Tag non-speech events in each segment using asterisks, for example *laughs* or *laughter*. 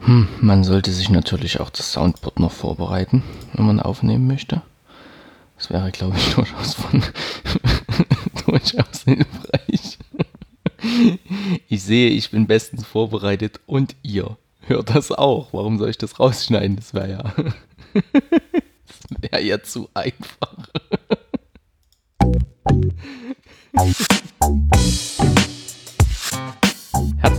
Hm, man sollte sich natürlich auch das Soundboard noch vorbereiten, wenn man aufnehmen möchte. Das wäre, glaube ich, *laughs* durchaus, von, *laughs* durchaus hilfreich. Ich sehe, ich bin bestens vorbereitet und ihr hört das auch. Warum soll ich das rausschneiden? Das wäre ja, *laughs* das wäre ja zu einfach.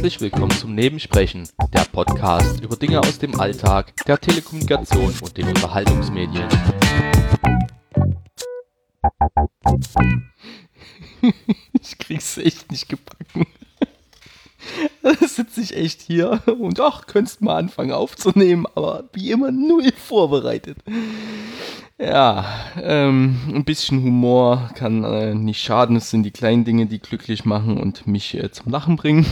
Herzlich willkommen zum Nebensprechen, der Podcast über Dinge aus dem Alltag, der Telekommunikation und den Unterhaltungsmedien. *laughs* Ich krieg's echt nicht gebacken. *laughs* Sitze ich echt hier und ach, könntest mal anfangen aufzunehmen, aber wie immer null vorbereitet. Ja, ähm, ein bisschen Humor kann äh, nicht schaden. Es sind die kleinen Dinge, die glücklich machen und mich äh, zum Lachen bringen.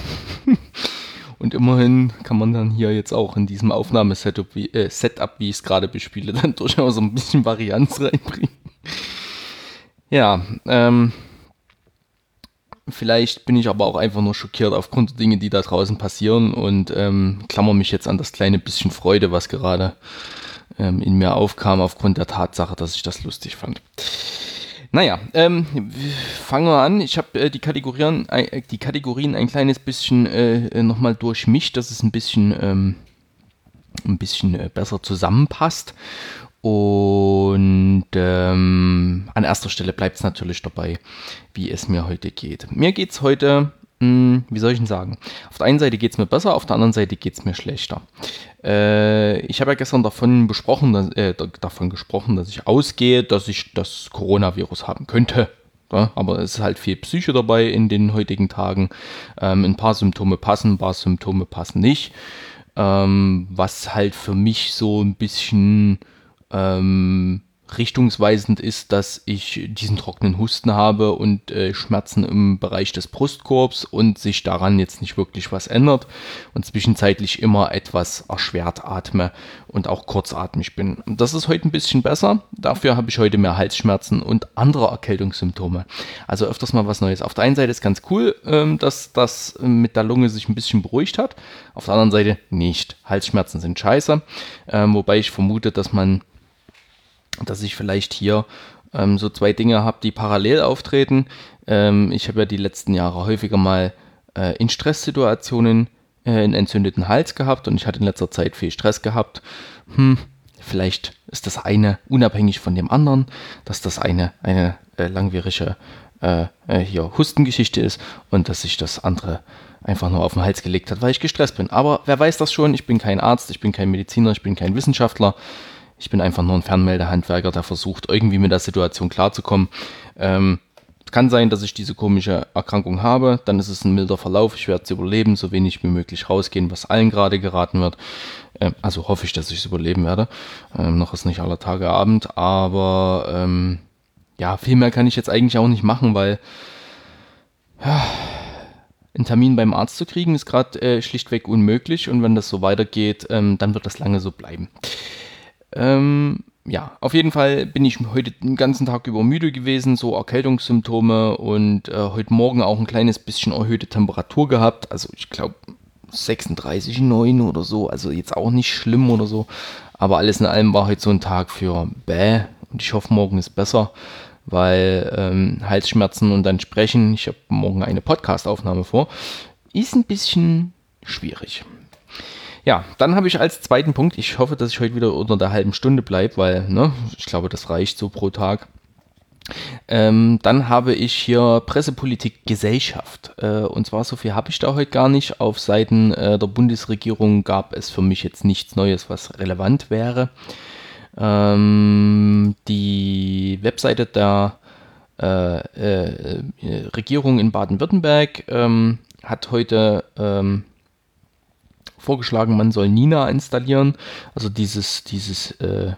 *laughs* und immerhin kann man dann hier jetzt auch in diesem Aufnahmesetup, wie, äh, Setup, wie ich es gerade bespiele, *laughs* dann durchaus ein bisschen Varianz reinbringen. Ja, ähm, vielleicht bin ich aber auch einfach nur schockiert aufgrund der Dinge, die da draußen passieren und ähm, klammer mich jetzt an das kleine bisschen Freude, was gerade ähm, in mir aufkam aufgrund der Tatsache, dass ich das lustig fand. Naja, ähm, fangen wir an. Ich habe äh, die, Kategorien, äh, die Kategorien ein kleines bisschen äh, nochmal durchmischt, dass es ein bisschen, ähm, ein bisschen äh, besser zusammenpasst. Und ähm, an erster Stelle bleibt es natürlich dabei, wie es mir heute geht. Mir geht es heute hm, wie soll ich denn sagen? Auf der einen Seite geht es mir besser, auf der anderen Seite geht es mir schlechter. Äh, ich habe ja gestern davon, besprochen, dass, äh, davon gesprochen, dass ich ausgehe, dass ich das Coronavirus haben könnte. Ja, aber es ist halt viel Psyche dabei in den heutigen Tagen. Ähm, ein paar Symptome passen, ein paar Symptome passen nicht. Ähm, was halt für mich so ein bisschen ähm, richtungsweisend ist, dass ich diesen trockenen Husten habe und äh, Schmerzen im Bereich des Brustkorbs und sich daran jetzt nicht wirklich was ändert und zwischenzeitlich immer etwas erschwert atme und auch kurzatmig bin. Das ist heute ein bisschen besser. Dafür habe ich heute mehr Halsschmerzen und andere Erkältungssymptome. Also öfters mal was Neues. Auf der einen Seite ist ganz cool, ähm, dass das mit der Lunge sich ein bisschen beruhigt hat. Auf der anderen Seite nicht. Halsschmerzen sind scheiße. Ähm, wobei ich vermute, dass man dass ich vielleicht hier ähm, so zwei Dinge habe, die parallel auftreten. Ähm, ich habe ja die letzten Jahre häufiger mal äh, in Stresssituationen äh, einen entzündeten Hals gehabt und ich hatte in letzter Zeit viel Stress gehabt. Hm, vielleicht ist das eine unabhängig von dem anderen, dass das eine eine äh, langwierige äh, äh, hier Hustengeschichte ist und dass sich das andere einfach nur auf den Hals gelegt hat, weil ich gestresst bin. Aber wer weiß das schon? Ich bin kein Arzt, ich bin kein Mediziner, ich bin kein Wissenschaftler. Ich bin einfach nur ein Fernmeldehandwerker, der versucht, irgendwie mit der Situation klarzukommen. Ähm, kann sein, dass ich diese komische Erkrankung habe, dann ist es ein milder Verlauf, ich werde es überleben, so wenig wie möglich rausgehen, was allen gerade geraten wird. Ähm, also hoffe ich, dass ich es überleben werde. Ähm, noch ist nicht aller Tage Abend, aber ähm, ja, viel mehr kann ich jetzt eigentlich auch nicht machen, weil ja, einen Termin beim Arzt zu kriegen ist gerade äh, schlichtweg unmöglich und wenn das so weitergeht, ähm, dann wird das lange so bleiben. Ähm, ja, auf jeden Fall bin ich heute den ganzen Tag über müde gewesen, so Erkältungssymptome und äh, heute Morgen auch ein kleines bisschen erhöhte Temperatur gehabt. Also ich glaube 36,9 oder so, also jetzt auch nicht schlimm oder so. Aber alles in allem war heute so ein Tag für Bäh und ich hoffe, morgen ist besser, weil ähm, Halsschmerzen und dann sprechen, ich habe morgen eine Podcastaufnahme vor, ist ein bisschen schwierig. Ja, dann habe ich als zweiten Punkt, ich hoffe, dass ich heute wieder unter der halben Stunde bleibe, weil ne, ich glaube, das reicht so pro Tag. Ähm, dann habe ich hier Pressepolitik Gesellschaft. Äh, und zwar so viel habe ich da heute gar nicht. Auf Seiten äh, der Bundesregierung gab es für mich jetzt nichts Neues, was relevant wäre. Ähm, die Webseite der äh, äh Regierung in Baden-Württemberg ähm, hat heute ähm, vorgeschlagen, man soll Nina installieren. Also dieses, dieses, äh,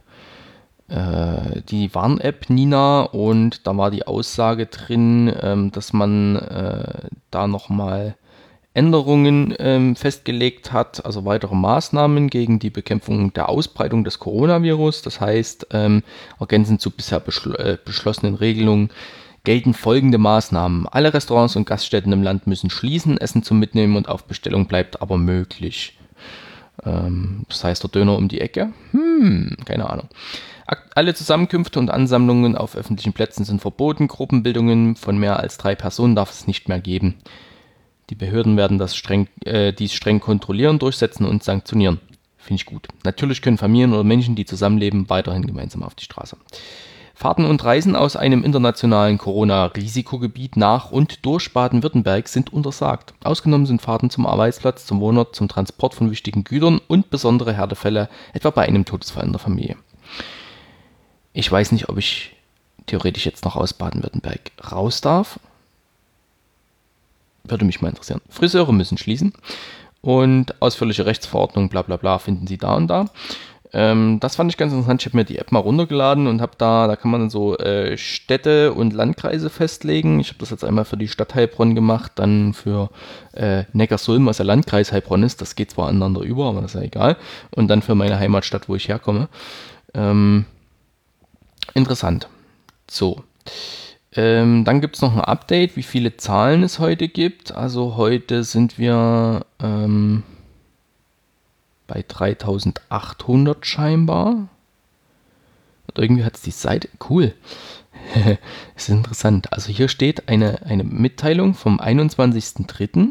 äh, die Warn-App Nina und da war die Aussage drin, ähm, dass man äh, da nochmal Änderungen ähm, festgelegt hat, also weitere Maßnahmen gegen die Bekämpfung der Ausbreitung des Coronavirus. Das heißt, ähm, ergänzend zu bisher beschl äh, beschlossenen Regelungen gelten folgende Maßnahmen. Alle Restaurants und Gaststätten im Land müssen schließen, Essen zum Mitnehmen und auf Bestellung bleibt aber möglich. Ähm, das heißt, der Döner um die Ecke? Hm, keine Ahnung. Alle Zusammenkünfte und Ansammlungen auf öffentlichen Plätzen sind verboten. Gruppenbildungen von mehr als drei Personen darf es nicht mehr geben. Die Behörden werden das streng, äh, dies streng kontrollieren, durchsetzen und sanktionieren. Finde ich gut. Natürlich können Familien oder Menschen, die zusammenleben, weiterhin gemeinsam auf die Straße. Fahrten und Reisen aus einem internationalen Corona-Risikogebiet nach und durch Baden-Württemberg sind untersagt. Ausgenommen sind Fahrten zum Arbeitsplatz, zum Wohnort, zum Transport von wichtigen Gütern und besondere Härtefälle, etwa bei einem Todesfall in der Familie. Ich weiß nicht, ob ich theoretisch jetzt noch aus Baden-Württemberg raus darf. Würde mich mal interessieren. Friseure müssen schließen und ausführliche Rechtsverordnung, bla bla bla, finden Sie da und da. Ähm, das fand ich ganz interessant. Ich habe mir die App mal runtergeladen und habe da, da kann man so äh, Städte und Landkreise festlegen. Ich habe das jetzt einmal für die Stadt Heilbronn gemacht, dann für äh, Neckarsulm, was der Landkreis Heilbronn ist. Das geht zwar aneinander über, aber das ist ja egal. Und dann für meine Heimatstadt, wo ich herkomme. Ähm, interessant. So. Ähm, dann gibt es noch ein Update, wie viele Zahlen es heute gibt. Also heute sind wir ähm, bei 3800 scheinbar. Und irgendwie hat es die Seite. Cool. *laughs* Ist interessant. Also hier steht eine, eine Mitteilung vom 21.03.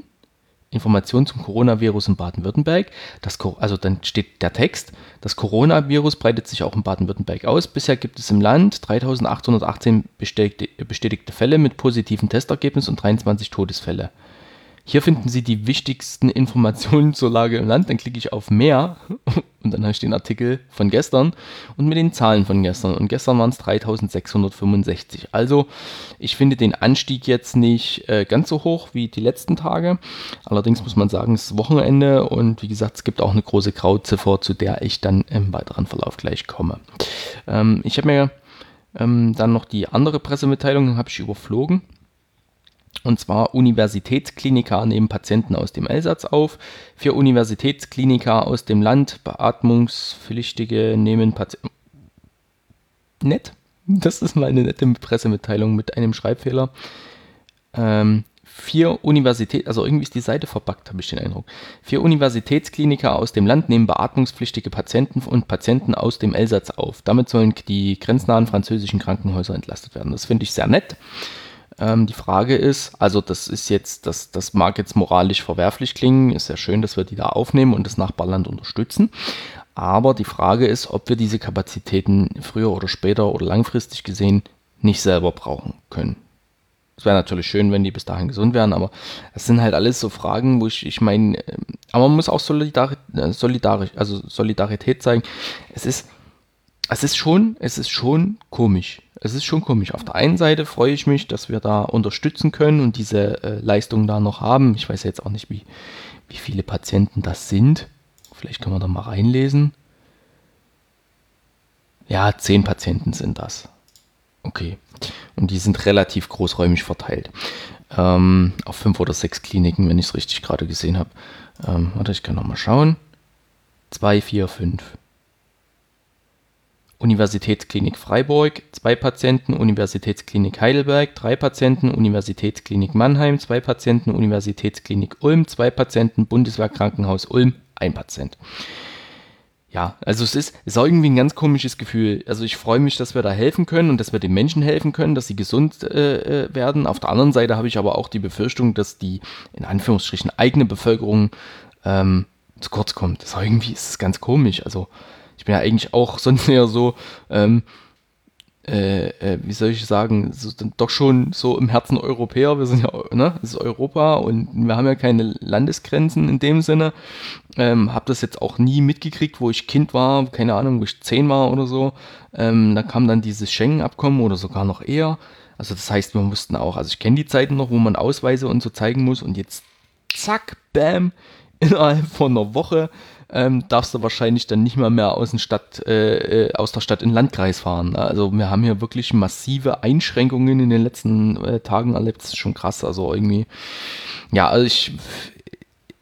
Informationen zum Coronavirus in Baden-Württemberg. Also dann steht der Text, das Coronavirus breitet sich auch in Baden-Württemberg aus. Bisher gibt es im Land 3818 bestätigte, bestätigte Fälle mit positiven Testergebnis und 23 Todesfälle. Hier finden Sie die wichtigsten Informationen *laughs* zur Lage im Land. Dann klicke ich auf Mehr *laughs* und dann habe ich den Artikel von gestern und mit den Zahlen von gestern. Und gestern waren es 3665. Also ich finde den Anstieg jetzt nicht äh, ganz so hoch wie die letzten Tage. Allerdings muss man sagen, es ist Wochenende und wie gesagt, es gibt auch eine große Grauziffer, zu der ich dann im weiteren Verlauf gleich komme. Ähm, ich habe mir ähm, dann noch die andere Pressemitteilung, habe ich überflogen. Und zwar Universitätskliniker nehmen Patienten aus dem Elsass auf. Vier Universitätskliniker aus dem Land, Beatmungspflichtige nehmen Patienten. Nett. Das ist mal eine nette Pressemitteilung mit einem Schreibfehler. Ähm, vier Universität, also irgendwie ist die Seite verbuggt, habe ich den Eindruck. Vier Universitätskliniker aus dem Land nehmen beatmungspflichtige Patienten und Patienten aus dem Elsass auf. Damit sollen die grenznahen französischen Krankenhäuser entlastet werden. Das finde ich sehr nett. Ähm, die Frage ist, also das ist jetzt, das, das mag jetzt moralisch verwerflich klingen, ist ja schön, dass wir die da aufnehmen und das Nachbarland unterstützen. Aber die Frage ist, ob wir diese Kapazitäten früher oder später oder langfristig gesehen nicht selber brauchen können. Es wäre natürlich schön, wenn die bis dahin gesund wären, aber das sind halt alles so Fragen, wo ich, ich meine, ähm, aber man muss auch solidari äh, solidarisch, also Solidarität zeigen. Es ist, es ist schon, es ist schon komisch es ist schon komisch. Auf der einen Seite freue ich mich, dass wir da unterstützen können und diese äh, Leistung da noch haben. Ich weiß jetzt auch nicht, wie, wie viele Patienten das sind. Vielleicht können wir da mal reinlesen. Ja, zehn Patienten sind das. Okay. Und die sind relativ großräumig verteilt. Ähm, auf fünf oder sechs Kliniken, wenn ich es richtig gerade gesehen habe. Ähm, warte, ich kann noch mal schauen. Zwei, vier, fünf. Universitätsklinik Freiburg zwei Patienten, Universitätsklinik Heidelberg drei Patienten, Universitätsklinik Mannheim zwei Patienten, Universitätsklinik Ulm zwei Patienten, Bundeswehrkrankenhaus Ulm ein Patient. Ja, also es ist, es ist irgendwie ein ganz komisches Gefühl. Also ich freue mich, dass wir da helfen können und dass wir den Menschen helfen können, dass sie gesund äh, äh werden. Auf der anderen Seite habe ich aber auch die Befürchtung, dass die in Anführungsstrichen eigene Bevölkerung ähm, zu kurz kommt. Das irgendwie ist ganz komisch. Also ich bin ja eigentlich auch *laughs* sonst eher so, ähm, äh, äh, wie soll ich sagen, so, doch schon so im Herzen Europäer. Wir sind ja, ne, es ist Europa und wir haben ja keine Landesgrenzen in dem Sinne. Ähm, hab das jetzt auch nie mitgekriegt, wo ich Kind war, keine Ahnung, wo ich zehn war oder so. Ähm, da kam dann dieses Schengen-Abkommen oder sogar noch eher. Also das heißt, wir mussten auch, also ich kenne die Zeiten noch, wo man Ausweise und so zeigen muss und jetzt zack, bam, *laughs* innerhalb von einer Woche ähm, darfst du wahrscheinlich dann nicht mal mehr aus, Stadt, äh, äh, aus der Stadt in den Landkreis fahren. Also wir haben hier wirklich massive Einschränkungen in den letzten äh, Tagen erlebt. Das ist schon krass. Also irgendwie, ja, also ich,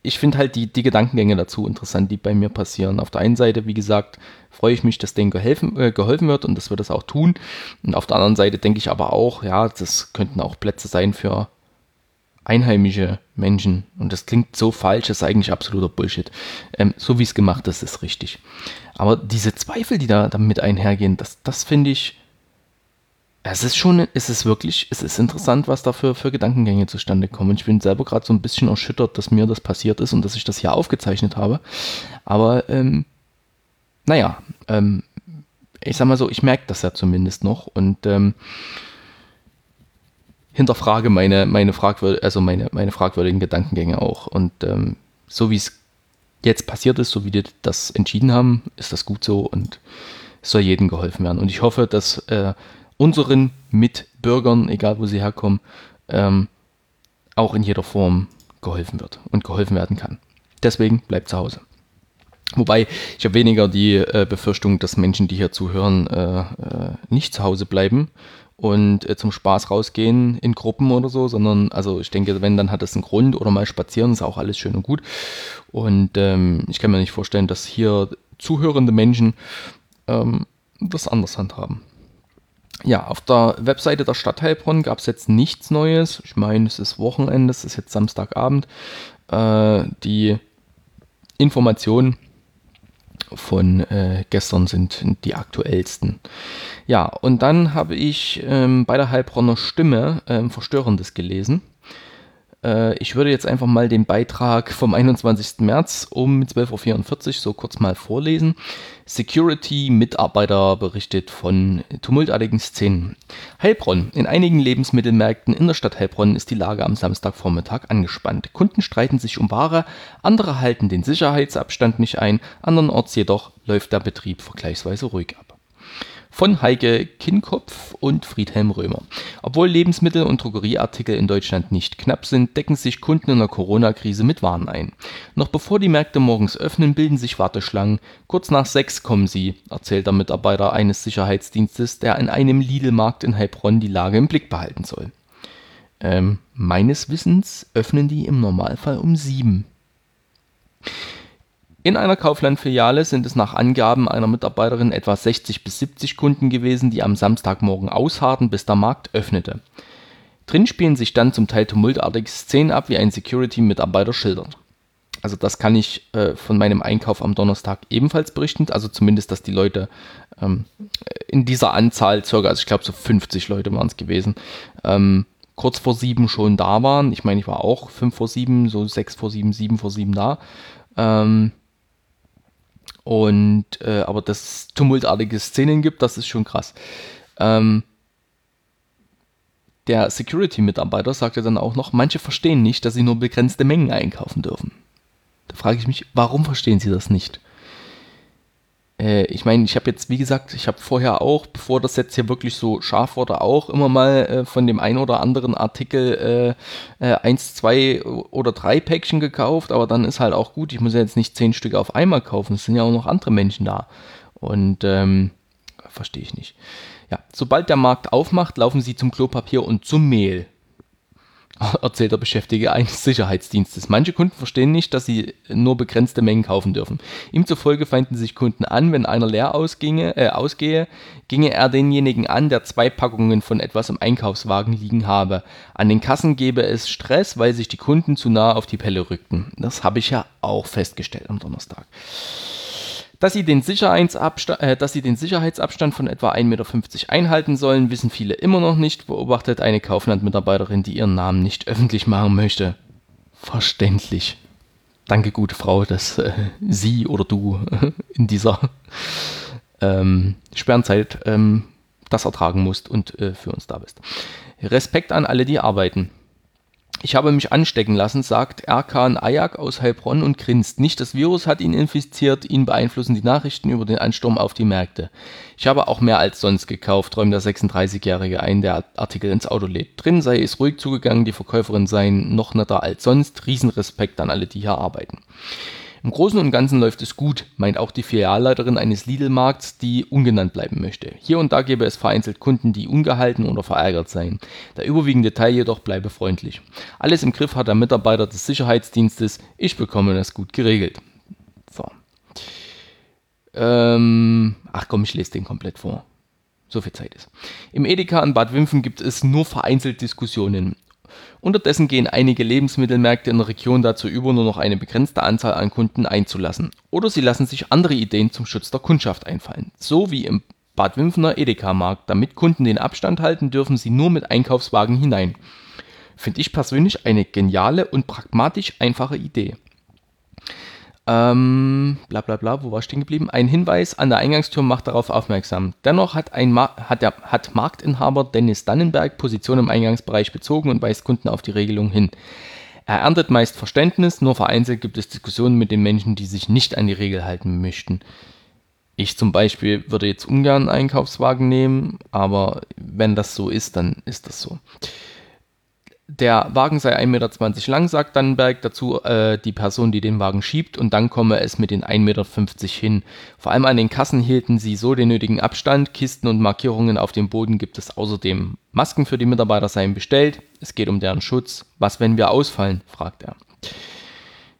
ich finde halt die, die Gedankengänge dazu interessant, die bei mir passieren. Auf der einen Seite, wie gesagt, freue ich mich, dass denen geholfen, äh, geholfen wird und dass wir das auch tun. Und auf der anderen Seite denke ich aber auch, ja, das könnten auch Plätze sein für einheimische Menschen, und das klingt so falsch, das ist eigentlich absoluter Bullshit. Ähm, so wie es gemacht ist, ist richtig. Aber diese Zweifel, die da damit einhergehen, das, das finde ich, es ist schon, es ist wirklich, es ist interessant, was da für, für Gedankengänge zustande kommen. Ich bin selber gerade so ein bisschen erschüttert, dass mir das passiert ist und dass ich das hier aufgezeichnet habe. Aber, ähm, naja, ähm, ich sag mal so, ich merke das ja zumindest noch und ähm, hinterfrage meine, meine, fragwür also meine, meine fragwürdigen Gedankengänge auch. Und ähm, so wie es jetzt passiert ist, so wie die das entschieden haben, ist das gut so und es soll jedem geholfen werden. Und ich hoffe, dass äh, unseren Mitbürgern, egal wo sie herkommen, ähm, auch in jeder Form geholfen wird und geholfen werden kann. Deswegen bleibt zu Hause. Wobei ich habe weniger die äh, Befürchtung, dass Menschen, die hier zuhören, äh, äh, nicht zu Hause bleiben und äh, zum Spaß rausgehen in Gruppen oder so, sondern also ich denke, wenn, dann hat es einen Grund oder mal spazieren, ist auch alles schön und gut. Und ähm, ich kann mir nicht vorstellen, dass hier zuhörende Menschen ähm, das anders handhaben. Ja, auf der Webseite der Stadt Heilbronn gab es jetzt nichts Neues. Ich meine, es ist Wochenende, es ist jetzt Samstagabend. Äh, die Informationen von äh, gestern sind die aktuellsten. Ja, und dann habe ich ähm, bei der Heilbronner Stimme ähm, Verstörendes gelesen. Äh, ich würde jetzt einfach mal den Beitrag vom 21. März um 12.44 Uhr so kurz mal vorlesen. Security-Mitarbeiter berichtet von tumultartigen Szenen. Heilbronn. In einigen Lebensmittelmärkten in der Stadt Heilbronn ist die Lage am Samstagvormittag angespannt. Kunden streiten sich um Ware, andere halten den Sicherheitsabstand nicht ein, andernorts jedoch läuft der Betrieb vergleichsweise ruhig ab von Heike Kinkopf und Friedhelm Römer. Obwohl Lebensmittel und Drogerieartikel in Deutschland nicht knapp sind, decken sich Kunden in der Corona-Krise mit Waren ein. Noch bevor die Märkte morgens öffnen, bilden sich Warteschlangen. Kurz nach sechs kommen sie, erzählt der Mitarbeiter eines Sicherheitsdienstes, der in einem Lidl-Markt in Heilbronn die Lage im Blick behalten soll. Ähm, meines Wissens öffnen die im Normalfall um sieben. In einer Kaufland-Filiale sind es nach Angaben einer Mitarbeiterin etwa 60 bis 70 Kunden gewesen, die am Samstagmorgen ausharrten, bis der Markt öffnete. Drin spielen sich dann zum Teil tumultartige Szenen ab, wie ein Security-Mitarbeiter schildert. Also das kann ich äh, von meinem Einkauf am Donnerstag ebenfalls berichten. Also zumindest, dass die Leute ähm, in dieser Anzahl, circa, also ich glaube so 50 Leute waren es gewesen, ähm, kurz vor sieben schon da waren. Ich meine, ich war auch fünf vor sieben, so sechs vor sieben, sieben vor sieben da. Ähm, und äh, aber dass tumultartige Szenen gibt, das ist schon krass. Ähm, der Security-Mitarbeiter sagte dann auch noch, manche verstehen nicht, dass sie nur begrenzte Mengen einkaufen dürfen. Da frage ich mich, warum verstehen sie das nicht? Äh, ich meine, ich habe jetzt, wie gesagt, ich habe vorher auch, bevor das jetzt hier wirklich so scharf wurde, auch immer mal äh, von dem einen oder anderen Artikel äh, äh, eins, zwei oder drei Päckchen gekauft, aber dann ist halt auch gut, ich muss ja jetzt nicht zehn Stück auf einmal kaufen, es sind ja auch noch andere Menschen da. Und ähm, verstehe ich nicht. Ja, sobald der Markt aufmacht, laufen sie zum Klopapier und zum Mehl. *laughs* erzählt der Beschäftigte eines Sicherheitsdienstes. Manche Kunden verstehen nicht, dass sie nur begrenzte Mengen kaufen dürfen. Ihm zufolge feinden sich Kunden an, wenn einer leer ausginge, äh, ausgehe, ginge er denjenigen an, der zwei Packungen von etwas im Einkaufswagen liegen habe. An den Kassen gebe es Stress, weil sich die Kunden zu nah auf die Pelle rückten. Das habe ich ja auch festgestellt am Donnerstag. Dass sie, den Sicherheitsabstand, äh, dass sie den Sicherheitsabstand von etwa 1,50 Meter einhalten sollen, wissen viele immer noch nicht, beobachtet eine Kaufland-Mitarbeiterin, die ihren Namen nicht öffentlich machen möchte. Verständlich. Danke, gute Frau, dass äh, Sie oder du in dieser ähm, schweren Zeit ähm, das ertragen musst und äh, für uns da bist. Respekt an alle, die arbeiten. Ich habe mich anstecken lassen, sagt Erkan Ayak aus Heilbronn und grinst. Nicht das Virus hat ihn infiziert, ihn beeinflussen die Nachrichten über den Ansturm auf die Märkte. Ich habe auch mehr als sonst gekauft, träumt der 36-Jährige ein, der Artikel ins Auto lädt. Drin sei es ruhig zugegangen, die Verkäuferin seien noch netter als sonst. Riesenrespekt an alle, die hier arbeiten. Im Großen und Ganzen läuft es gut, meint auch die Filialleiterin eines Lidl-Markts, die ungenannt bleiben möchte. Hier und da gäbe es vereinzelt Kunden, die ungehalten oder verärgert seien. Der überwiegende Teil jedoch bleibe freundlich. Alles im Griff hat der Mitarbeiter des Sicherheitsdienstes. Ich bekomme das gut geregelt. So. Ähm, ach komm, ich lese den komplett vor. So viel Zeit ist. Im Edeka in Bad Wimpfen gibt es nur vereinzelt Diskussionen. Unterdessen gehen einige Lebensmittelmärkte in der Region dazu über, nur noch eine begrenzte Anzahl an Kunden einzulassen. Oder sie lassen sich andere Ideen zum Schutz der Kundschaft einfallen. So wie im Bad Wimpfener Edeka-Markt. Damit Kunden den Abstand halten, dürfen sie nur mit Einkaufswagen hinein. Finde ich persönlich eine geniale und pragmatisch einfache Idee. Ähm, bla bla bla, wo war ich stehen geblieben? Ein Hinweis an der Eingangstür macht darauf aufmerksam. Dennoch hat, ein Ma hat, der, hat Marktinhaber Dennis Dannenberg Position im Eingangsbereich bezogen und weist Kunden auf die Regelung hin. Er erntet meist Verständnis, nur vereinzelt gibt es Diskussionen mit den Menschen, die sich nicht an die Regel halten möchten. Ich zum Beispiel würde jetzt ungern einen Einkaufswagen nehmen, aber wenn das so ist, dann ist das so. Der Wagen sei 1,20 Meter lang, sagt Dannenberg dazu äh, die Person, die den Wagen schiebt, und dann komme es mit den 1,50 Meter hin. Vor allem an den Kassen hielten sie so den nötigen Abstand. Kisten und Markierungen auf dem Boden gibt es außerdem. Masken für die Mitarbeiter seien bestellt. Es geht um deren Schutz. Was, wenn wir ausfallen? fragt er.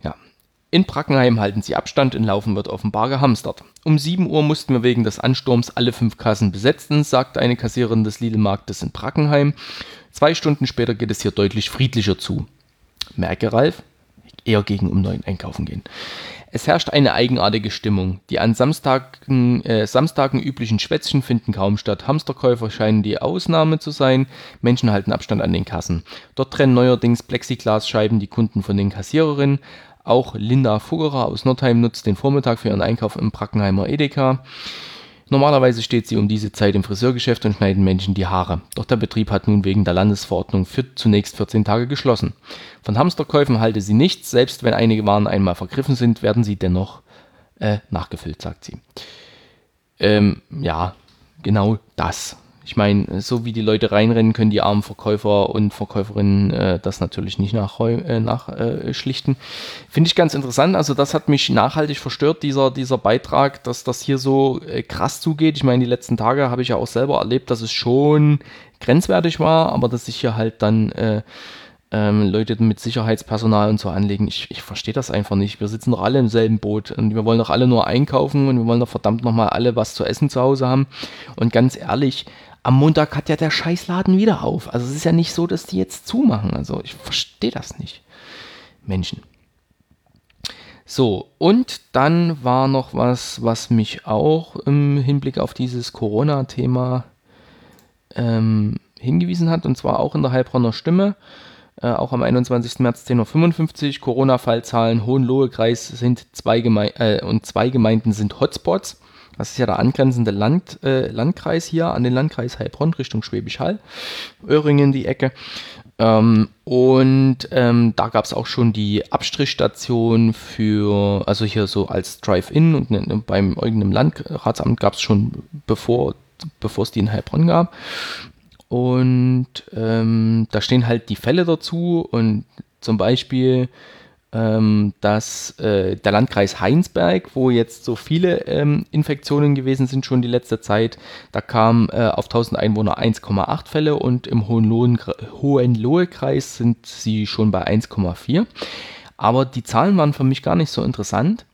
Ja. In Brackenheim halten sie Abstand, in Laufen wird offenbar gehamstert. Um 7 Uhr mussten wir wegen des Ansturms alle fünf Kassen besetzen, sagte eine Kassiererin des Lidl-Marktes in Brackenheim. Zwei Stunden später geht es hier deutlich friedlicher zu. Merke Ralf, eher gegen um neun einkaufen gehen. Es herrscht eine eigenartige Stimmung. Die an Samstagen, äh, Samstagen üblichen Schwätzchen finden kaum statt. Hamsterkäufer scheinen die Ausnahme zu sein. Menschen halten Abstand an den Kassen. Dort trennen neuerdings Plexiglasscheiben die Kunden von den Kassiererinnen. Auch Linda Fuggerer aus Nordheim nutzt den Vormittag für ihren Einkauf im Brackenheimer Edeka. Normalerweise steht sie um diese Zeit im Friseurgeschäft und schneidet Menschen die Haare. Doch der Betrieb hat nun wegen der Landesverordnung für zunächst 14 Tage geschlossen. Von Hamsterkäufen halte sie nichts, selbst wenn einige Waren einmal vergriffen sind, werden sie dennoch äh, nachgefüllt, sagt sie. Ähm, ja, genau das. Ich meine, so wie die Leute reinrennen, können die armen Verkäufer und Verkäuferinnen äh, das natürlich nicht nachschlichten. Äh, nach, äh, Finde ich ganz interessant. Also das hat mich nachhaltig verstört, dieser, dieser Beitrag, dass das hier so äh, krass zugeht. Ich meine, die letzten Tage habe ich ja auch selber erlebt, dass es schon grenzwertig war, aber dass sich hier halt dann äh, ähm, Leute mit Sicherheitspersonal und so anlegen. Ich, ich verstehe das einfach nicht. Wir sitzen doch alle im selben Boot und wir wollen doch alle nur einkaufen und wir wollen doch verdammt nochmal alle was zu essen zu Hause haben. Und ganz ehrlich, am Montag hat ja der Scheißladen wieder auf. Also es ist ja nicht so, dass die jetzt zumachen. Also ich verstehe das nicht. Menschen. So, und dann war noch was, was mich auch im Hinblick auf dieses Corona-Thema ähm, hingewiesen hat, und zwar auch in der Heilbronner Stimme. Äh, auch am 21. März 10.55 Uhr. Corona-Fallzahlen Hohenlohe-Kreis sind zwei Geme äh, und zwei Gemeinden sind Hotspots. Das ist ja der angrenzende Land, äh, Landkreis hier an den Landkreis Heilbronn Richtung Schwäbisch Hall, Öhringen die Ecke. Ähm, und ähm, da gab es auch schon die Abstrichstation für, also hier so als Drive-In und ne, ne beim irgendeinem Landratsamt gab es schon, bevor bevor es die in Heilbronn gab. Und ähm, da stehen halt die Fälle dazu und zum Beispiel ähm, dass äh, der Landkreis Heinsberg, wo jetzt so viele ähm, Infektionen gewesen sind schon die letzte Zeit, da kam äh, auf 1000 Einwohner 1,8 Fälle und im Hohenlohe-Kreis sind sie schon bei 1,4. Aber die Zahlen waren für mich gar nicht so interessant,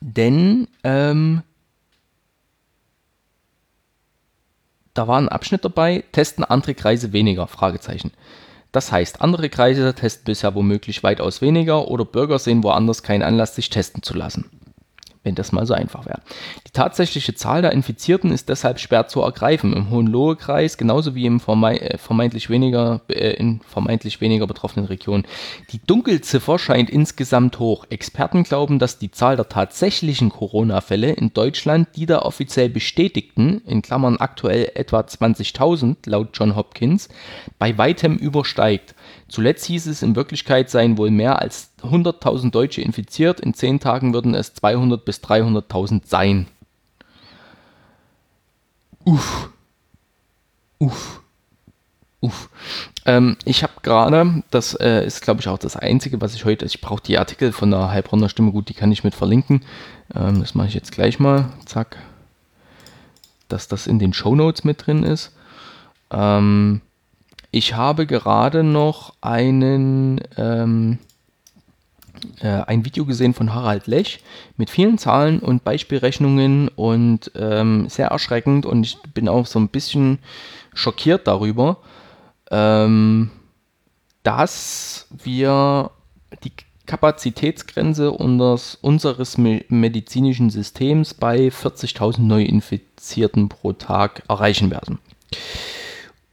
denn ähm, da war ein Abschnitt dabei, testen andere Kreise weniger, Fragezeichen. Das heißt, andere Kreise testen bisher womöglich weitaus weniger oder Bürger sehen woanders keinen Anlass, sich testen zu lassen wenn das mal so einfach wäre. Die tatsächliche Zahl der Infizierten ist deshalb schwer zu ergreifen. Im Hohenlohe-Kreis, genauso wie im äh, vermeintlich weniger, äh, in vermeintlich weniger betroffenen Regionen. Die Dunkelziffer scheint insgesamt hoch. Experten glauben, dass die Zahl der tatsächlichen Corona-Fälle in Deutschland die der offiziell bestätigten, in Klammern aktuell etwa 20.000 laut John Hopkins, bei weitem übersteigt. Zuletzt hieß es, in Wirklichkeit seien wohl mehr als 100.000 Deutsche infiziert, in 10 Tagen würden es 200.000 bis 300.000 sein. Uff. Uff. Uff. Ähm, ich habe gerade, das äh, ist glaube ich auch das Einzige, was ich heute, ich brauche die Artikel von der Heilbronner Stimme, gut, die kann ich mit verlinken. Ähm, das mache ich jetzt gleich mal, zack, dass das in den Show Notes mit drin ist. Ähm, ich habe gerade noch einen, ähm, äh, ein Video gesehen von Harald Lech mit vielen Zahlen und Beispielrechnungen und ähm, sehr erschreckend und ich bin auch so ein bisschen schockiert darüber. Ähm, dass wir die Kapazitätsgrenze unseres, unseres medizinischen Systems bei 40.000 Neuinfizierten pro Tag erreichen werden.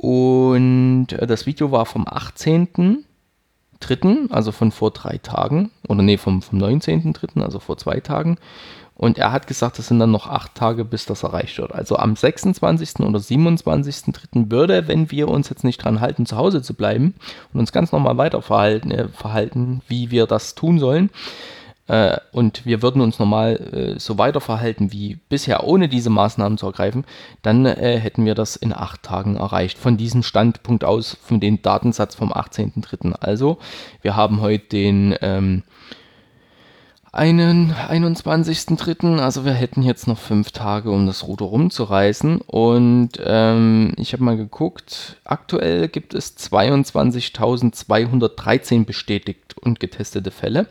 Und äh, das Video war vom 18.3., also von vor drei Tagen, oder nee, vom, vom 19.3., also vor zwei Tagen. Und er hat gesagt, es sind dann noch acht Tage, bis das erreicht wird. Also am 26. oder 27.3. würde, wenn wir uns jetzt nicht dran halten, zu Hause zu bleiben und uns ganz normal weiter verhalten, äh, verhalten wie wir das tun sollen, äh, und wir würden uns normal äh, so weiter verhalten wie bisher, ohne diese Maßnahmen zu ergreifen, dann äh, hätten wir das in acht Tagen erreicht. Von diesem Standpunkt aus, von dem Datensatz vom 18.3. Also, wir haben heute den ähm, einen 21.3. Also wir hätten jetzt noch fünf Tage, um das Ruder rumzureißen. Und ähm, ich habe mal geguckt, aktuell gibt es 22.213 bestätigt und getestete Fälle.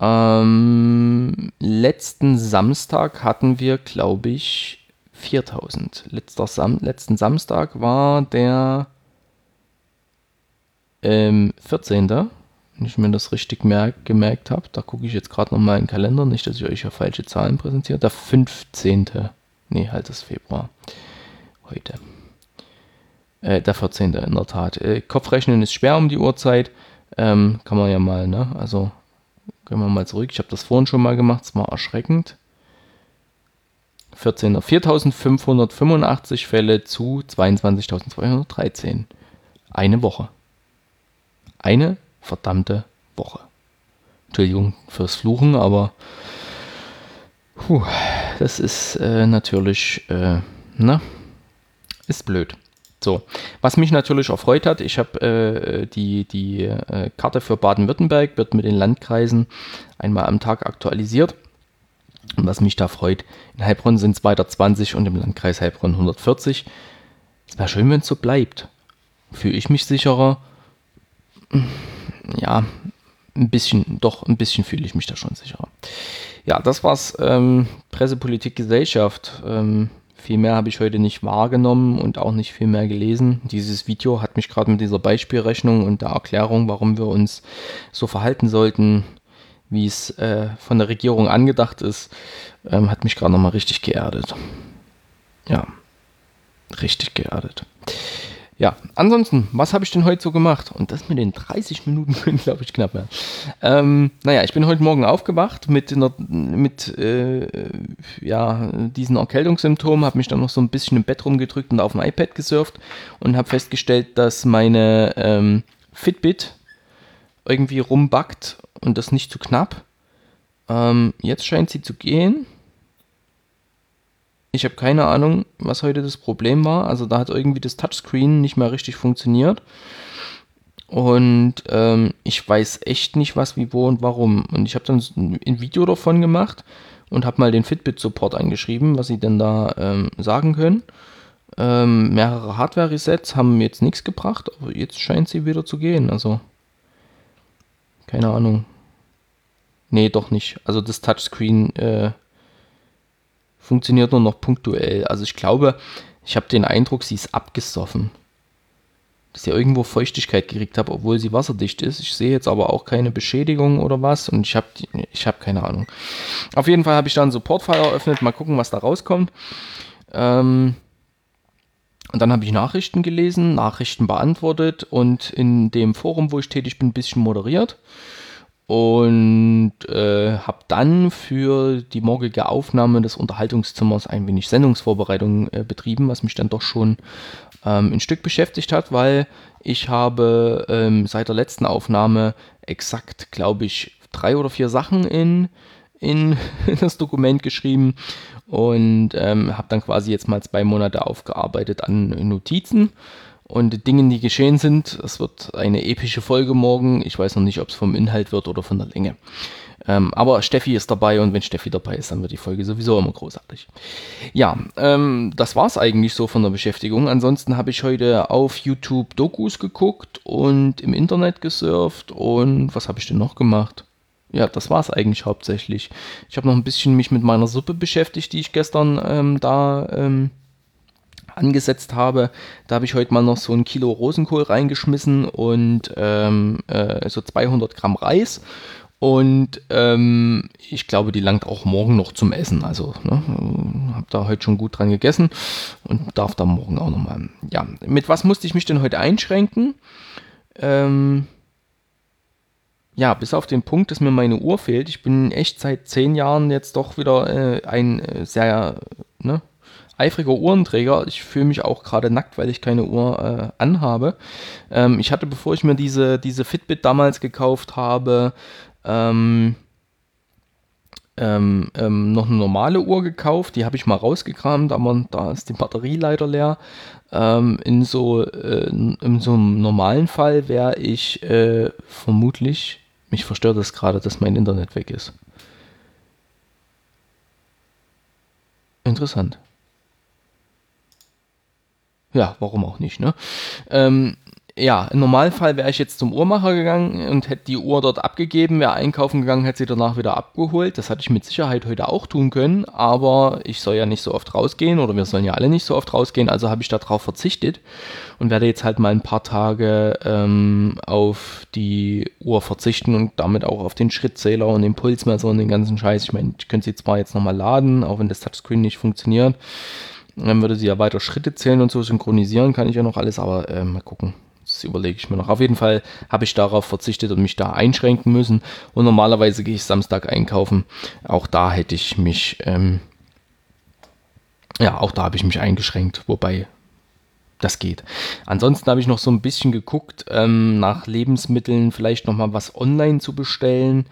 Ähm, letzten Samstag hatten wir, glaube ich, 4000. Letzter Sam letzten Samstag war der ähm, 14 wenn ich mir das richtig merk, gemerkt habe. Da gucke ich jetzt gerade nochmal in den Kalender, nicht, dass ich euch ja falsche Zahlen präsentiere. Der 15. Nee, halt das Februar. Heute. Äh, der 14. in der Tat. Äh, Kopfrechnen ist schwer um die Uhrzeit. Ähm, kann man ja mal, ne? Also, gehen wir mal zurück. Ich habe das vorhin schon mal gemacht. Es war erschreckend. 14. 4585 Fälle zu 22.213. Eine Woche. Eine verdammte Woche. Entschuldigung fürs Fluchen, aber puh, das ist äh, natürlich, äh, na, ist blöd. So, was mich natürlich erfreut hat, ich habe äh, die, die äh, Karte für Baden-Württemberg, wird mit den Landkreisen einmal am Tag aktualisiert. Und was mich da freut, in Heilbronn sind es weiter 20 und im Landkreis Heilbronn 140. Es wäre schön, wenn es so bleibt. Fühle ich mich sicherer ja, ein bisschen, doch ein bisschen fühle ich mich da schon sicherer. Ja, das war's. Ähm, Pressepolitik, Gesellschaft. Ähm, viel mehr habe ich heute nicht wahrgenommen und auch nicht viel mehr gelesen. Dieses Video hat mich gerade mit dieser Beispielrechnung und der Erklärung, warum wir uns so verhalten sollten, wie es äh, von der Regierung angedacht ist, ähm, hat mich gerade nochmal richtig geerdet. Ja, richtig geerdet. Ja, ansonsten, was habe ich denn heute so gemacht? Und das mit den 30 Minuten *laughs* können, glaube ich, knapp werden. Ähm, naja, ich bin heute Morgen aufgewacht mit, einer, mit äh, ja, diesen Erkältungssymptomen, habe mich dann noch so ein bisschen im Bett rumgedrückt und auf dem iPad gesurft und habe festgestellt, dass meine ähm, Fitbit irgendwie rumbackt und das nicht zu knapp. Ähm, jetzt scheint sie zu gehen. Ich habe keine Ahnung, was heute das Problem war. Also da hat irgendwie das Touchscreen nicht mehr richtig funktioniert. Und ähm, ich weiß echt nicht, was, wie, wo und warum. Und ich habe dann ein Video davon gemacht und habe mal den Fitbit-Support angeschrieben, was sie denn da ähm, sagen können. Ähm, mehrere Hardware-Resets haben jetzt nichts gebracht, aber jetzt scheint sie wieder zu gehen. Also, keine Ahnung. Nee, doch nicht. Also das Touchscreen äh, funktioniert nur noch punktuell. Also ich glaube, ich habe den Eindruck, sie ist abgesoffen. Dass sie irgendwo Feuchtigkeit gekriegt habe, obwohl sie wasserdicht ist. Ich sehe jetzt aber auch keine Beschädigung oder was und ich habe ich habe keine Ahnung. Auf jeden Fall habe ich da einen Support-File eröffnet, mal gucken, was da rauskommt. Ähm, und dann habe ich Nachrichten gelesen, Nachrichten beantwortet und in dem Forum, wo ich tätig bin, ein bisschen moderiert und äh, habe dann für die morgige Aufnahme des Unterhaltungszimmers ein wenig Sendungsvorbereitung äh, betrieben, was mich dann doch schon ähm, ein Stück beschäftigt hat, weil ich habe ähm, seit der letzten Aufnahme exakt, glaube ich, drei oder vier Sachen in, in *laughs* das Dokument geschrieben und ähm, habe dann quasi jetzt mal zwei Monate aufgearbeitet an Notizen und Dingen, die geschehen sind. Es wird eine epische Folge morgen. Ich weiß noch nicht, ob es vom Inhalt wird oder von der Länge. Ähm, aber Steffi ist dabei und wenn Steffi dabei ist, dann wird die Folge sowieso immer großartig. Ja, ähm, das war es eigentlich so von der Beschäftigung. Ansonsten habe ich heute auf YouTube Dokus geguckt und im Internet gesurft und was habe ich denn noch gemacht? Ja, das war es eigentlich hauptsächlich. Ich habe noch ein bisschen mich mit meiner Suppe beschäftigt, die ich gestern ähm, da ähm, angesetzt habe. Da habe ich heute mal noch so ein Kilo Rosenkohl reingeschmissen und ähm, äh, so 200 Gramm Reis. Und ähm, ich glaube, die langt auch morgen noch zum Essen. Also ne, habe da heute schon gut dran gegessen und darf da morgen auch nochmal. Ja, mit was musste ich mich denn heute einschränken? Ähm, ja, bis auf den Punkt, dass mir meine Uhr fehlt. Ich bin echt seit zehn Jahren jetzt doch wieder äh, ein äh, sehr ne, eifriger Uhrenträger. Ich fühle mich auch gerade nackt, weil ich keine Uhr äh, anhabe. Ähm, ich hatte, bevor ich mir diese, diese Fitbit damals gekauft habe, ähm, ähm, ähm, noch eine normale Uhr gekauft. Die habe ich mal rausgekramt, aber da ist die Batterie leider leer. Ähm, in, so, äh, in so einem normalen Fall wäre ich äh, vermutlich mich verstört es gerade, dass mein Internet weg ist. Interessant. Ja, warum auch nicht, ne? Ähm, ja, im Normalfall wäre ich jetzt zum Uhrmacher gegangen und hätte die Uhr dort abgegeben, wäre einkaufen gegangen, hätte sie danach wieder abgeholt. Das hatte ich mit Sicherheit heute auch tun können, aber ich soll ja nicht so oft rausgehen oder wir sollen ja alle nicht so oft rausgehen, also habe ich darauf verzichtet und werde jetzt halt mal ein paar Tage ähm, auf die Uhr verzichten und damit auch auf den Schrittzähler und den Pulsmesser und den ganzen Scheiß. Ich meine, ich könnte sie zwar jetzt nochmal laden, auch wenn das Touchscreen nicht funktioniert. Dann würde sie ja weiter Schritte zählen und so synchronisieren, kann ich ja noch alles, aber äh, mal gucken. Das überlege ich mir noch. Auf jeden Fall habe ich darauf verzichtet und mich da einschränken müssen. Und normalerweise gehe ich Samstag einkaufen. Auch da hätte ich mich, ähm, ja, auch da habe ich mich eingeschränkt. Wobei das geht. Ansonsten habe ich noch so ein bisschen geguckt, ähm, nach Lebensmitteln vielleicht nochmal was online zu bestellen.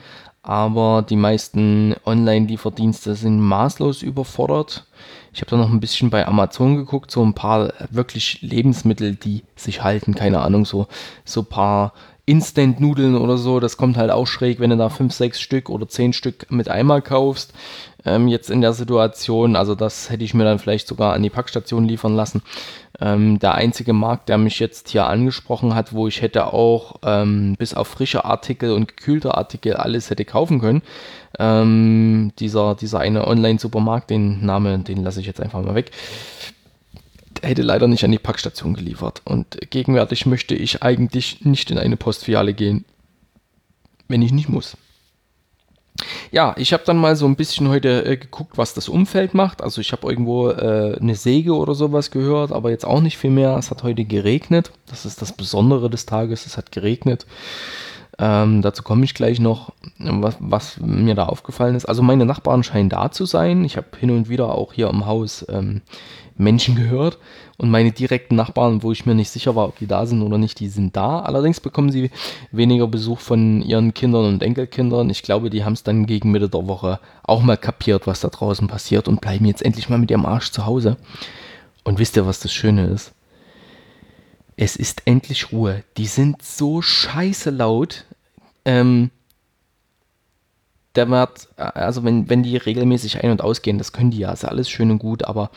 Aber die meisten Online-Lieferdienste sind maßlos überfordert. Ich habe da noch ein bisschen bei Amazon geguckt, so ein paar wirklich Lebensmittel, die sich halten, keine Ahnung, so, so paar Instant-Nudeln oder so, das kommt halt auch schräg, wenn du da 5, 6 Stück oder 10 Stück mit einmal kaufst. Ähm, jetzt in der Situation, also das hätte ich mir dann vielleicht sogar an die Packstation liefern lassen. Ähm, der einzige Markt, der mich jetzt hier angesprochen hat, wo ich hätte auch ähm, bis auf frische Artikel und gekühlte Artikel alles hätte kaufen können, ähm, dieser, dieser eine Online-Supermarkt, den Namen, den lasse ich jetzt einfach mal weg, hätte leider nicht an die Packstation geliefert. Und gegenwärtig möchte ich eigentlich nicht in eine Postfiliale gehen, wenn ich nicht muss. Ja, ich habe dann mal so ein bisschen heute äh, geguckt, was das Umfeld macht. Also ich habe irgendwo äh, eine Säge oder sowas gehört, aber jetzt auch nicht viel mehr. Es hat heute geregnet. Das ist das Besondere des Tages. Es hat geregnet. Ähm, dazu komme ich gleich noch, was, was, mir da aufgefallen ist. Also meine Nachbarn scheinen da zu sein. Ich habe hin und wieder auch hier im Haus ähm, Menschen gehört und meine direkten Nachbarn, wo ich mir nicht sicher war, ob die da sind oder nicht, die sind da. Allerdings bekommen sie weniger Besuch von ihren Kindern und Enkelkindern. Ich glaube, die haben es dann gegen Mitte der Woche auch mal kapiert, was da draußen passiert und bleiben jetzt endlich mal mit ihrem Arsch zu Hause. Und wisst ihr, was das Schöne ist? Es ist endlich Ruhe. Die sind so scheiße laut. Ähm, der wird, also wenn, wenn die regelmäßig ein- und ausgehen, das können die ja, ist alles schön und gut, aber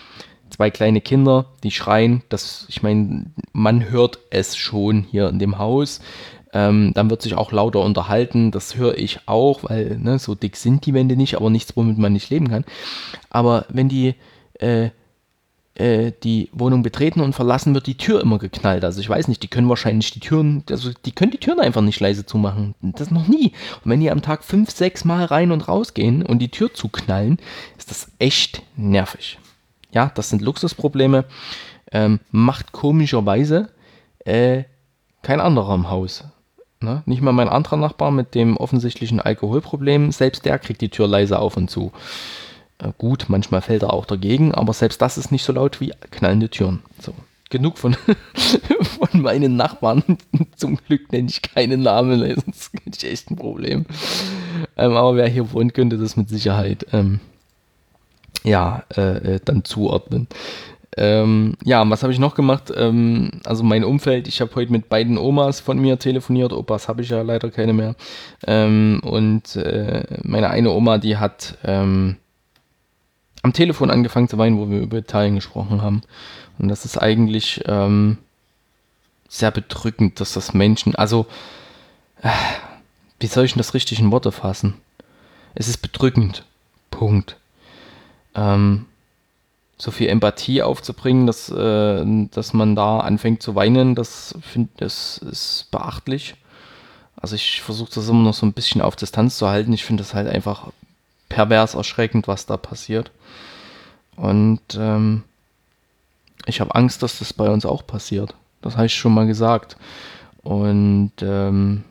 zwei kleine Kinder, die schreien, das, ich meine, man hört es schon hier in dem Haus. Ähm, dann wird sich auch lauter unterhalten, das höre ich auch, weil ne, so dick sind die Wände nicht, aber nichts, womit man nicht leben kann. Aber wenn die äh, äh, die Wohnung betreten und verlassen, wird die Tür immer geknallt. Also ich weiß nicht, die können wahrscheinlich die Türen, also die können die Türen einfach nicht leise zumachen. Das noch nie. Und wenn die am Tag fünf, sechs Mal rein und raus gehen und die Tür zuknallen, ist das echt nervig. Ja, das sind Luxusprobleme. Ähm, macht komischerweise äh, kein anderer im Haus. Ne? Nicht mal mein anderer Nachbar mit dem offensichtlichen Alkoholproblem, selbst der kriegt die Tür leise auf und zu. Äh, gut, manchmal fällt er auch dagegen, aber selbst das ist nicht so laut wie knallende Türen. So. Genug von, *laughs* von meinen Nachbarn. *laughs* Zum Glück nenne ich keine Namen, sonst hätte ich echt ein Problem. Ähm, aber wer hier wohnt, könnte das mit Sicherheit ähm, ja, äh, äh dann zuordnen. Ähm, ja, was habe ich noch gemacht? Ähm, also mein Umfeld, ich habe heute mit beiden Omas von mir telefoniert. Opas habe ich ja leider keine mehr. Ähm, und äh, meine eine Oma, die hat ähm, am Telefon angefangen zu weinen, wo wir über Italien gesprochen haben. Und das ist eigentlich ähm, sehr bedrückend, dass das Menschen, also, äh, wie soll ich denn das richtig in Worte fassen? Es ist bedrückend. Punkt. Ähm, so viel Empathie aufzubringen, dass, äh, dass man da anfängt zu weinen, das finde das ist beachtlich. Also ich versuche das immer noch so ein bisschen auf Distanz zu halten. Ich finde das halt einfach pervers erschreckend, was da passiert. Und ähm, ich habe Angst, dass das bei uns auch passiert. Das habe ich schon mal gesagt. Und ähm,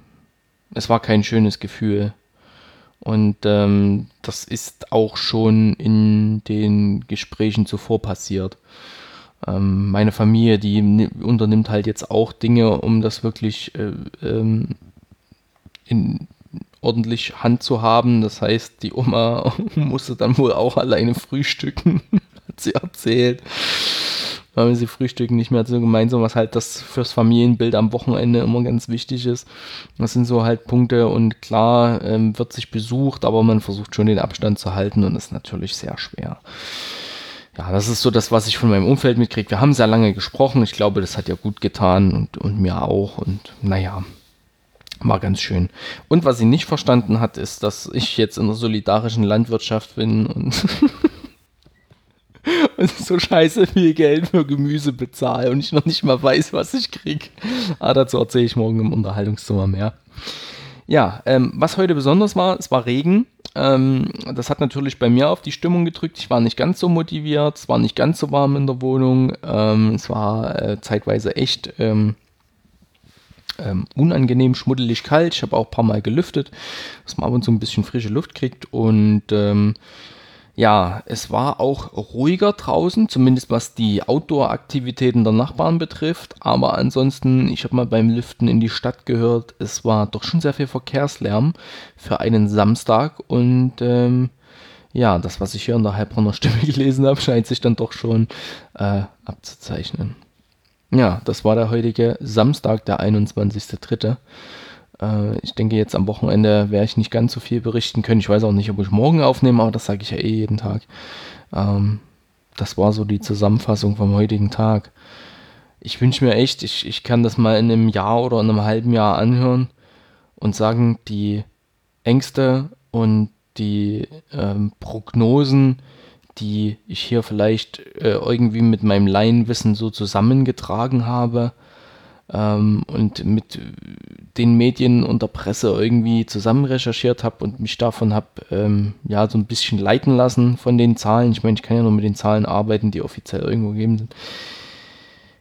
es war kein schönes Gefühl. Und ähm, das ist auch schon in den Gesprächen zuvor passiert. Ähm, meine Familie, die unternimmt halt jetzt auch Dinge, um das wirklich äh, ähm, in ordentlich Hand zu haben. Das heißt, die Oma *laughs* musste dann wohl auch alleine frühstücken, *laughs* hat sie erzählt weil sie frühstücken nicht mehr so gemeinsam, was halt das fürs Familienbild am Wochenende immer ganz wichtig ist. Das sind so halt Punkte und klar ähm, wird sich besucht, aber man versucht schon den Abstand zu halten und ist natürlich sehr schwer. Ja, das ist so das, was ich von meinem Umfeld mitkriege. Wir haben sehr lange gesprochen. Ich glaube, das hat ja gut getan und, und mir auch. Und naja, war ganz schön. Und was sie nicht verstanden hat, ist, dass ich jetzt in der solidarischen Landwirtschaft bin und *laughs* und so scheiße viel Geld für Gemüse bezahle und ich noch nicht mal weiß, was ich kriege. Aber dazu erzähle ich morgen im Unterhaltungszimmer mehr. Ja, ähm, was heute besonders war, es war Regen. Ähm, das hat natürlich bei mir auf die Stimmung gedrückt. Ich war nicht ganz so motiviert, es war nicht ganz so warm in der Wohnung. Ähm, es war äh, zeitweise echt ähm, unangenehm schmuddelig kalt. Ich habe auch ein paar Mal gelüftet, dass man ab und zu ein bisschen frische Luft kriegt. Und ähm, ja, es war auch ruhiger draußen, zumindest was die Outdoor-Aktivitäten der Nachbarn betrifft. Aber ansonsten, ich habe mal beim Lüften in die Stadt gehört, es war doch schon sehr viel Verkehrslärm für einen Samstag. Und ähm, ja, das, was ich hier in der Heilbronner Stimme *laughs* gelesen habe, scheint sich dann doch schon äh, abzuzeichnen. Ja, das war der heutige Samstag, der 21.03. Äh, ich denke, jetzt am Wochenende werde ich nicht ganz so viel berichten können. Ich weiß auch nicht, ob ich morgen aufnehme, aber das sage ich ja eh jeden Tag. Ähm, das war so die Zusammenfassung vom heutigen Tag. Ich wünsche mir echt, ich, ich kann das mal in einem Jahr oder in einem halben Jahr anhören und sagen, die Ängste und die ähm, Prognosen, die ich hier vielleicht äh, irgendwie mit meinem Laienwissen so zusammengetragen habe, ähm, und mit den Medien und der Presse irgendwie zusammen recherchiert habe und mich davon habe ähm, ja so ein bisschen leiten lassen von den Zahlen. Ich meine, ich kann ja nur mit den Zahlen arbeiten, die offiziell irgendwo gegeben sind.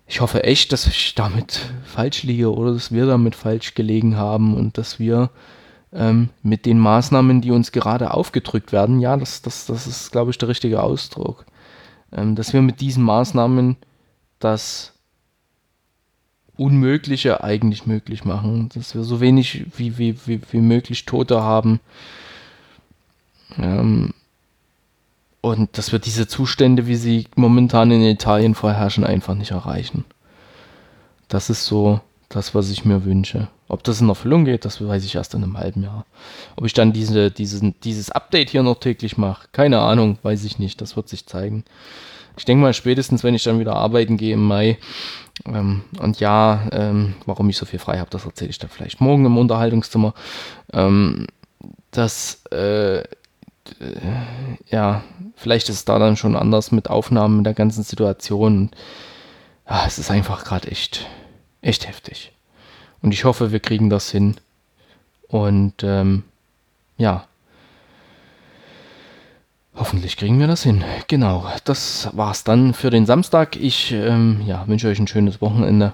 Ich hoffe echt, dass ich damit falsch liege oder dass wir damit falsch gelegen haben und dass wir ähm, mit den Maßnahmen, die uns gerade aufgedrückt werden, ja, das, das, das ist, glaube ich, der richtige Ausdruck, ähm, dass wir mit diesen Maßnahmen das Unmögliche eigentlich möglich machen, dass wir so wenig wie, wie, wie, wie möglich Tote haben. Ähm, und dass wir diese Zustände, wie sie momentan in Italien vorherrschen, einfach nicht erreichen. Das ist so das, was ich mir wünsche. Ob das in Erfüllung geht, das weiß ich erst in einem halben Jahr. Ob ich dann diese, diesen, dieses Update hier noch täglich mache, keine Ahnung, weiß ich nicht. Das wird sich zeigen. Ich denke mal, spätestens, wenn ich dann wieder arbeiten gehe im Mai, ähm, und ja, ähm, warum ich so viel frei habe, das erzähle ich dann vielleicht morgen im Unterhaltungszimmer. Ähm, das, äh, ja, vielleicht ist es da dann schon anders mit Aufnahmen der ganzen Situation. Ja, es ist einfach gerade echt, echt heftig. Und ich hoffe, wir kriegen das hin. Und ähm, ja, Hoffentlich kriegen wir das hin. Genau, das war's dann für den Samstag. Ich ähm, ja, wünsche euch ein schönes Wochenende.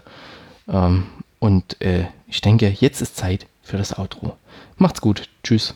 Ähm, und äh, ich denke, jetzt ist Zeit für das Outro. Macht's gut. Tschüss.